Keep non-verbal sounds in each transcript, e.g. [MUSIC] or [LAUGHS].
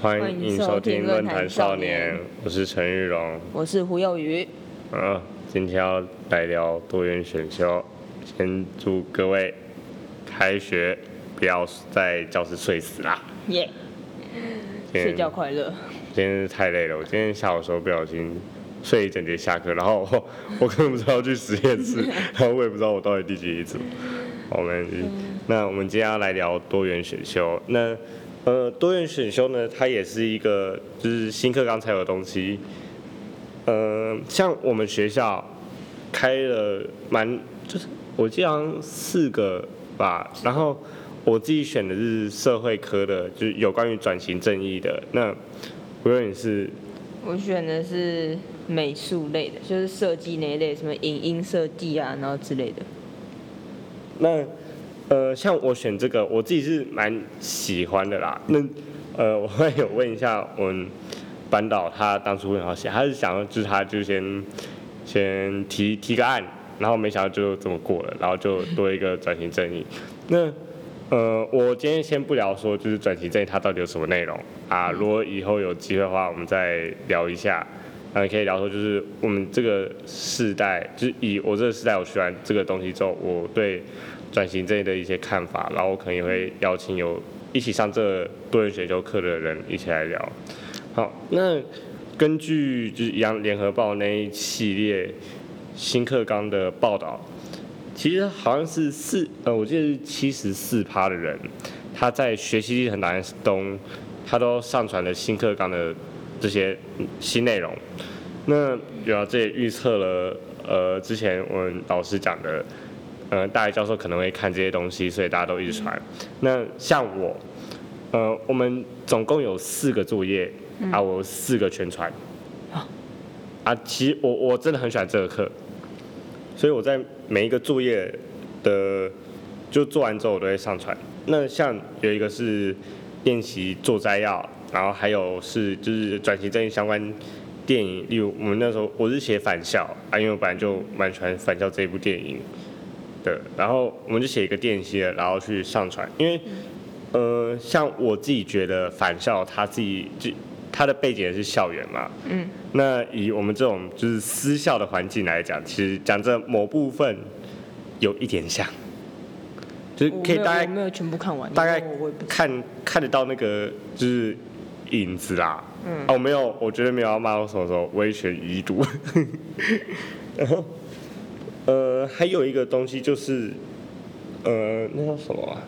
欢欢迎迎收收听听论坛少少年年，我是陈玉荣。我是胡有余。嗯，今天要来聊多元选修，先祝各位开学不要在教室睡死啦。耶、睡觉快乐。今天是太累了，我今天下午的时候不小心睡一整节下课，然后我 [LAUGHS] 我根本不知道要去实验室，[LAUGHS] 然后我也不知道我到底第几组。我们那我们今天要来聊多元选修，那呃多元选修呢，它也是一个就是新课纲才有的东西。呃，像我们学校开了蛮就是我记得好像四个吧，然后我自己选的是社会科的，就是有关于转型正义的。那我有点是我选的是美术类的，就是设计那一类，什么影音设计啊，然后之类的。那呃，像我选这个，我自己是蛮喜欢的啦。那呃，我会有问一下我们班导，他当初为什么要写？他是想要就是他就先先提提个案，然后没想到就这么过了，然后就多一个转型正义。那呃，我今天先不聊说就是转型正义它到底有什么内容啊，如果以后有机会的话，我们再聊一下。然后可以聊说，就是我们这个世代，就是以我这个世代，我学完这个东西之后，我对转型这的一些看法，然后我可能也会邀请有一起上这多元选修课的人一起来聊。好，那根据就是一样联合报那一系列新课纲的报道，其实好像是四呃，我记得是七十四趴的人，他在学习历程档案中，他都上传了新课纲的这些新内容。那然后这也预测了呃之前我们老师讲的，呃大学教授可能会看这些东西，所以大家都一直传。那像我，呃我们总共有四个作业啊，我四个全传。啊，其实我我真的很喜欢这个课，所以我在每一个作业的就做完之后，我都会上传。那像有一个是练习做摘要，然后还有是就是转型正义相关电影，例如我们那时候我是写返校啊，因为我本来就蛮喜欢返校这一部电影的，然后我们就写一个电析的，然后去上传，因为呃，像我自己觉得返校他自己就他的背景也是校园嘛，嗯，那以我们这种就是私校的环境来讲，其实讲这某部分有一点像，就是可以大概我没有全部看完，大概看看得到那个就是影子啦。嗯哦，没有，我绝对没有要骂我什么时候威权遗毒。[LAUGHS] 然后，呃，还有一个东西就是，呃，那叫什么啊？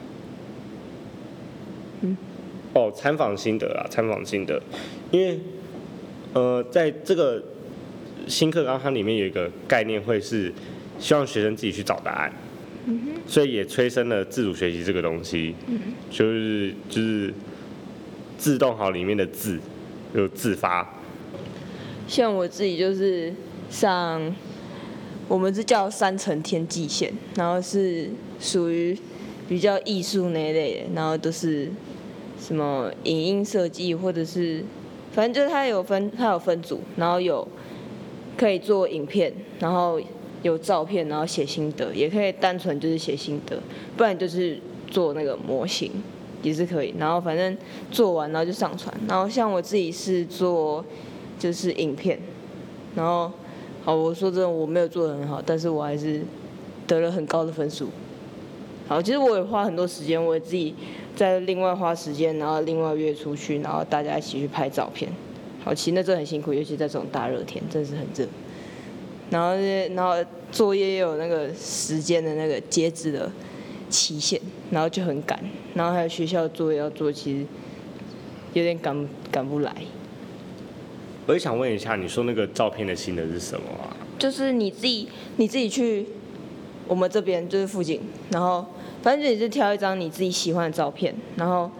嗯。哦，参访心得啊，参访心得，因为，呃，在这个新课纲它里面有一个概念会是希望学生自己去找答案。所以也催生了自主学习这个东西，就是就是自动好里面的自，就自发，像我自己就是上，我们是叫三层天际线，然后是属于比较艺术那一类的，然后都是什么影音设计或者是，反正就是它有分它有分组，然后有可以做影片，然后有照片，然后写心得，也可以单纯就是写心得，不然就是做那个模型。也是可以，然后反正做完然后就上传，然后像我自己是做。就是影片，然后，好，我说真的，我没有做的很好，但是我还是得了很高的分数。好，其实我也花很多时间，我也自己在另外花时间，然后另外约出去，然后大家一起去拍照片。好，其实那真的很辛苦，尤其在这种大热天，真的是很热。然后，然后作业又有那个时间的那个截止的期限，然后就很赶，然后还有学校作业要做，其实有点赶赶不来。我也想问一下，你说那个照片的心得是什么啊？就是你自己你自己去我们这边就是附近，然后反正就你是挑一张你自己喜欢的照片，然后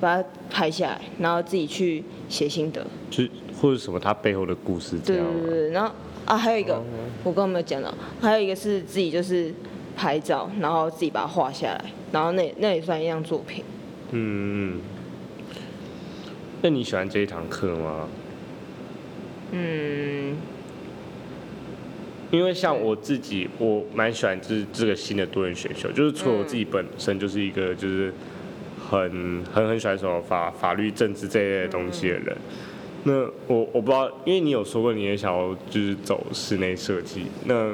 把它拍下来，然后自己去写心得。就是或者什么它背后的故事这对样吗？对对对，然后啊还有一个哦我刚刚没有讲到，还有一个是自己就是拍照，然后自己把它画下来，然后那那也算一样作品。嗯，那你喜欢这一堂课吗？嗯，因为像我自己，我蛮喜欢就是这个新的多元选修，就是除了我自己本身就是一个就是很很很喜欢什么法法律、政治这一类的东西的人。那我我不知道，因为你有说过你也想要就是走室内设计，那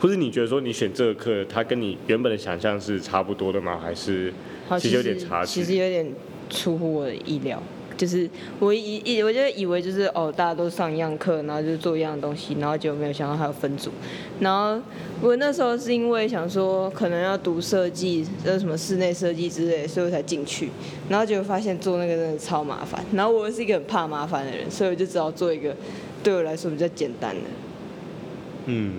或是你觉得说你选这个课，它跟你原本的想象是差不多的吗？还是其实有点差距其实有点出乎我的意料。就是我以以我就以为就是哦，大家都上一样课，然后就是做一样的东西，然后就没有想到还有分组。然后我那时候是因为想说可能要读设计，就是什么室内设计之类，所以我才进去。然后结果发现做那个真的超麻烦。然后我是一个很怕麻烦的人，所以我就只好做一个对我来说比较简单的。嗯，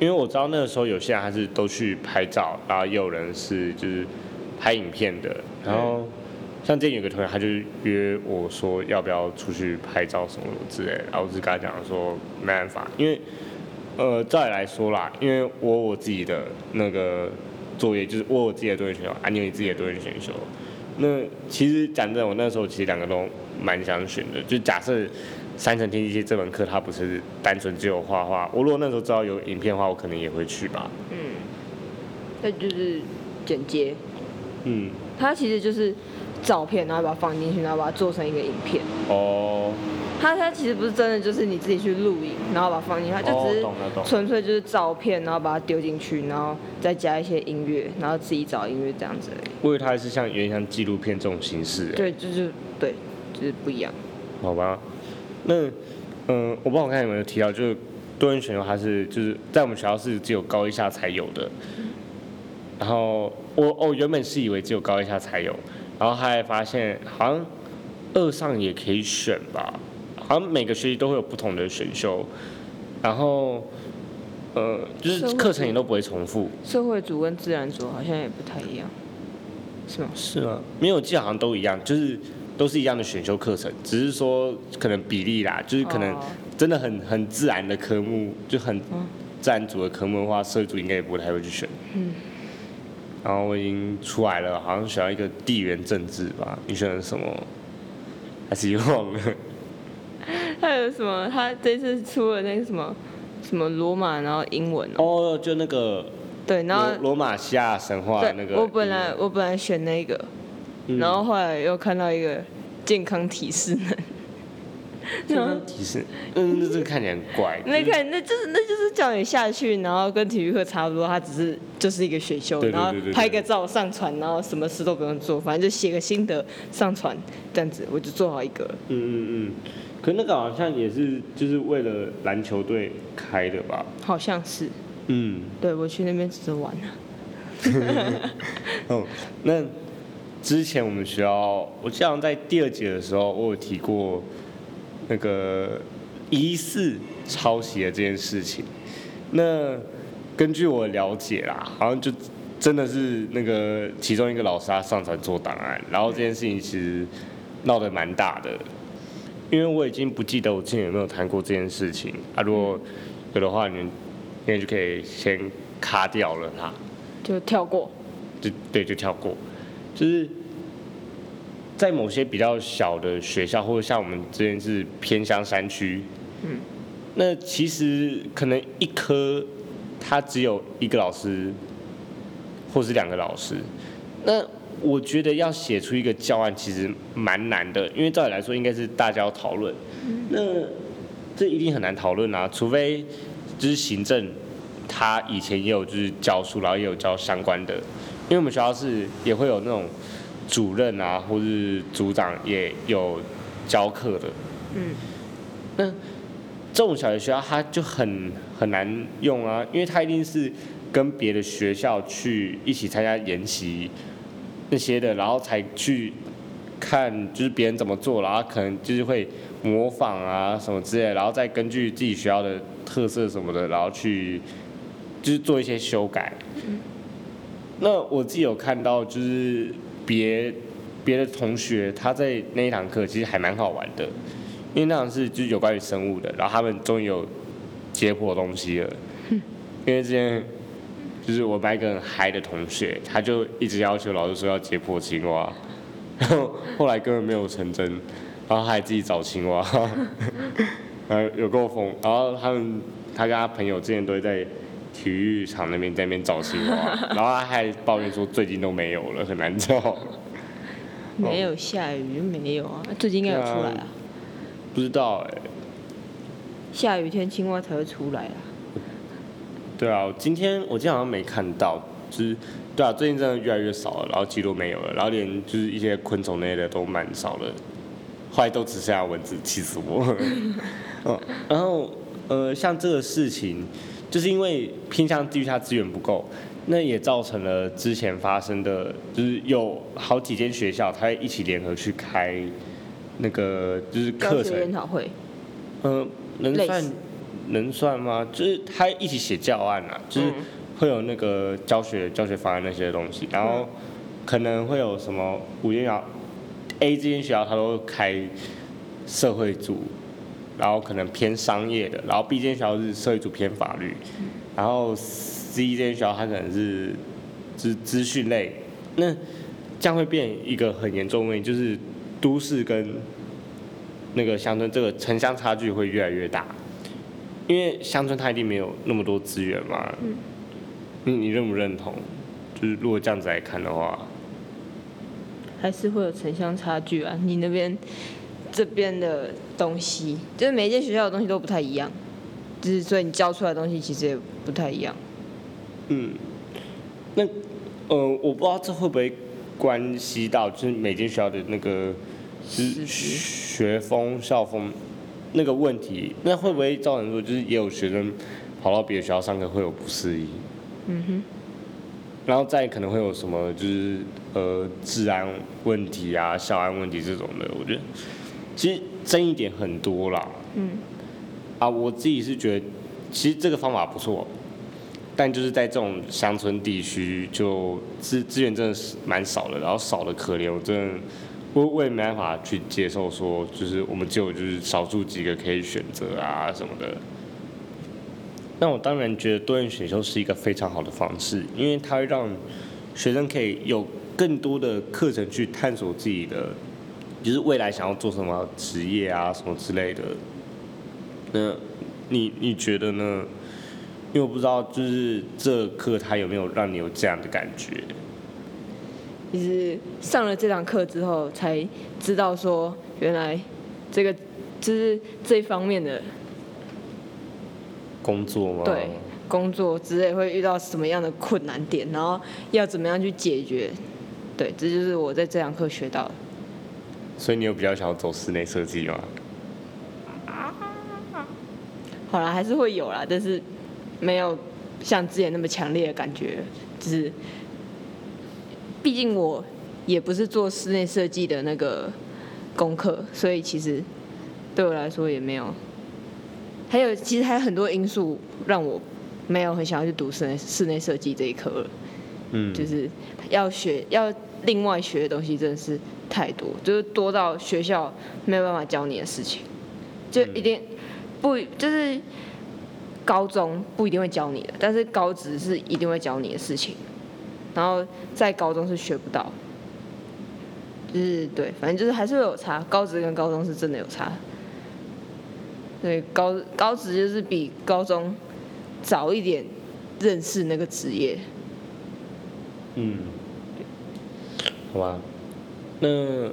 因为我知道那个时候有些人还是都去拍照，然后也有人是就是拍影片的，然后像之前有个同学，他就约我说要不要出去拍照什么之类的，然后我就跟他讲说没办法，因为呃照理来说啦，因为我我自己的那个作业就是我有我自己的多元选修，啊你有你自己的多元选修，那其实讲真的，我那时候其实两个都蛮想选的，就假设。三层天机系这门课，它不是单纯只有画画。我如果那时候知道有影片的话，我可能也会去吧。嗯，那就是剪接，嗯，它其实就是照片，然后把它放进去，然后把它做成一个影片。哦，它它其实不是真的，就是你自己去录影，然后把它放进去，它就只是纯粹就是照片，然后把它丢进去，然后再加一些音乐，然后自己找音乐这样子而已。我以为它是像有点像纪录片这种形式。，对，就是对，就是不一样。好吧。那嗯，我不知道我刚才有没有提到，就是多人选修，它是就是在我们学校是只有高一下才有的。然后我我原本是以为只有高一下才有，然后后来发现好像二上也可以选吧，好像每个学期都会有不同的选修，然后呃就是课程也都不会重复。社会组跟自然组好像也不太一样，是吗？是吗？没有，我记得好像都一样，就是都是一样的选修课程，只是说可能比例啦，就是可能哦真的很很自然的科目，就很嗯自然组的科目的话，社会组应该也不太会去选。嗯。然后我已经出来了，好像选了一个地缘政治吧，你选的什么？还是忘了？[LAUGHS] 还有什么？他这次出了那个什么什么罗马，然后英文哦。哦，就那个对，然后罗罗马西亚神话那，个。我本来我本来选那个，嗯然后后来又看到一个健康提示能，[LAUGHS] 健康提示，嗯，那这个看起来很怪。[LAUGHS] 那看那就是那就是叫你下去，然后跟体育课差不多，它只是就是一个选修，然后拍个照上传，然后什么事都不用做，反正就写个心得上传，这样子我就做好一个。嗯嗯嗯，可那个好像也是就是为了篮球队开的吧？好像是，嗯，对我去那边只是玩啊。[LAUGHS] 哦，那之前我们学校，我记得好像在第二节的时候，我有提过那个疑似抄袭的这件事情。那根据我了解啦，好像就真的是那个其中一个老师他上传做档案，然后这件事情其实闹得蛮大的。因为我已经不记得我之前有没有谈过这件事情啊，如果有的话，你们应该就可以先卡掉了啦。就跳过，就对，就跳过。就是在某些比较小的学校，或者像我们这边是偏乡山区，嗯，那其实可能一科它只有一个老师，或是两个老师。那我觉得要写出一个教案其实蛮难的，因为照理来说应该是大家要讨论。那这一定很难讨论啊，除非就是行政他以前也有就是教书，然后也有教相关的，因为我们学校是也会有那种主任啊，或是组长也有教课的。嗯，那这种小学学校它就很很难用啊，因为它一定是跟别的学校去一起参加研习那些的，然后才去看就是别人怎么做，然后可能就是会模仿啊什么之类的，然后再根据自己学校的特色什么的，然后去就是做一些修改。那我自己有看到，就是别别的同学他在那一堂课其实还蛮好玩的，因为那堂是就是有关于生物的，然后他们终于有解剖东西了。因为之前就是我班一个很嗨的同学，他就一直要求老师说要解剖青蛙，然 [LAUGHS] 后后来根本没有成真，然后他还自己找青蛙，[LAUGHS] 然后有够疯，然后他们他跟他朋友之前都会在体育场那边在那边找青蛙，[LAUGHS] 然后他还抱怨说最近都没有了，很难找。[LAUGHS] 没有下雨，没有啊，最近应该有出来啊。不知道哎、下雨天青蛙才会出来啊。对啊，今天我今天好像没看到，就是对啊，最近真的越来越少了，然后几乎没有了，然后连就是一些昆虫类的都蛮少了，后来都只剩下蚊子，气死我。嗯，[LAUGHS] 然后呃，像这个事情，就是因为偏向地域它资源不够，那也造成了之前发生的，就是有好几间学校，它会一起联合去开那个就是课程。研讨会，嗯，能算能算吗？就是他一起写教案啊，就是嗯会有那个教学教学方案那些东西，然后可能会有什么五间学校 A 这间学校它都开社会组，然后可能偏商业的，然后 B 这间学校是社会组偏法律，然后 C 这间学校它可能是资资讯类，那这样会变一个很严重的问题，就是都市跟那个乡村这个城乡差距会越来越大，因为乡村它一定没有那么多资源嘛。嗯你你认不认同？就是如果这样子来看的话，还是会有城乡差距啊。你那边这边的东西，就是每一间学校的东西都不太一样，就是所以你教出来的东西其实也不太一样。嗯，那呃，我不知道这会不会关系到就是每间学校的那个就是学风校风那个问题，那会不会造成说就是也有学生跑到别的学校上课会有不适应？嗯哼，然后再可能会有什么就是呃治安问题啊、校安问题这种的，我觉得其实争议点很多啦。嗯。啊，我自己是觉得其实这个方法不错，但就是在这种乡村地区，就资资源真的是蛮少的，然后少的可怜，我真的我我也没办法去接受说，就是我们只有就是少数几个可以选择啊什么的。那我当然觉得多元选修是一个非常好的方式，因为它会让学生可以有更多的课程去探索自己的，就是未来想要做什么职业啊什么之类的。那你你觉得呢？因为我不知道，就是这课它有没有让你有这样的感觉？就是上了这堂课之后，才知道说原来这个就是这一方面的工作吗？对工作之类会遇到什么样的困难点，然后要怎么样去解决。对，这就是我在这堂课学到的。所以你有比较想要走室内设计吗？好啦，还是会有啦，但是没有像之前那么强烈的感觉。就是，毕竟我也不是做室内设计的那个功课，所以其实对我来说也没有。还有，其实还有很多因素让我没有很想要去读室内室内设计这一科了。嗯，就是要学要另外学的东西真的是太多，就是多到学校没有办法教你的事情，就一定不就是高中不一定会教你的，但是高职是一定会教你的事情，然后在高中是学不到，就是对，反正就是还是会有差，高职跟高中是真的有差。对，高高职就是比高中早一点认识那个职业。嗯，好吧，那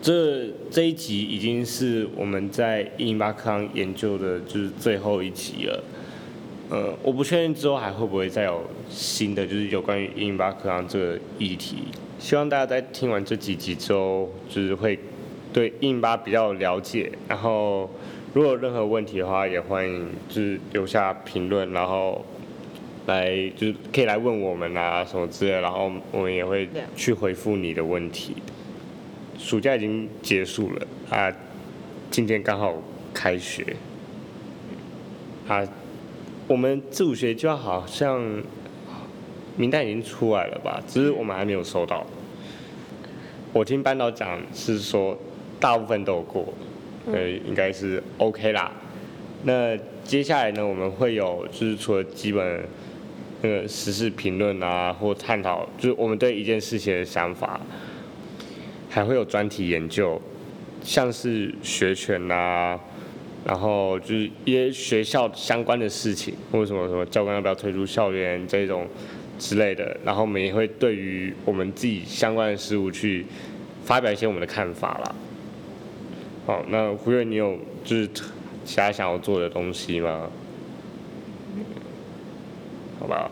这这一集已经是我们在一零八课堂研究的，就是最后一集了。呃，我不确定之后还会不会再有新的，就是有关于一零八课堂这个议题。希望大家在听完这几集之后，就是会对一零八比较了解。然后，如果有任何问题的话，也欢迎就是留下评论，然后来就是可以来问我们啊什么之类，然后我们也会去回复你的问题。暑假已经结束了啊，今天刚好开学啊，我们自主学就好像名单已经出来了吧，只是我们还没有收到。我听班导讲是说大部分都有过，所以应该是 OK 啦。那接下来呢，我们会有就是除了基本那个时事评论啊，或探讨就是我们对一件事情的想法，还会有专题研究，像是学权啊，然后就是一些学校相关的事情，或者什么什么教官要不要退出校园这种之类的，然后我们也会对于我们自己相关的事物去发表一些我们的看法啦。好，那胡月，你有就是其他想要做的东西吗？好吧，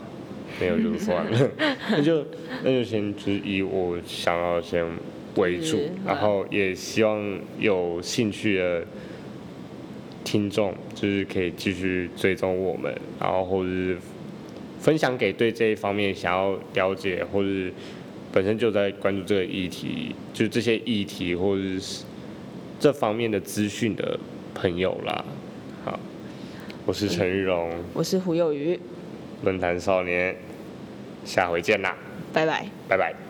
没有就算了，[LAUGHS] 那就那就先就是以我想要先为主，然后也希望有兴趣的听众就是可以继续追踪我们，然后或者是分享给对这一方面想要了解或是本身就在关注这个议题，就这些议题或者是这方面的资讯的朋友啦。好，我是陈玉荣，我是胡有余，论坛少年，下回见啦，拜拜。拜拜。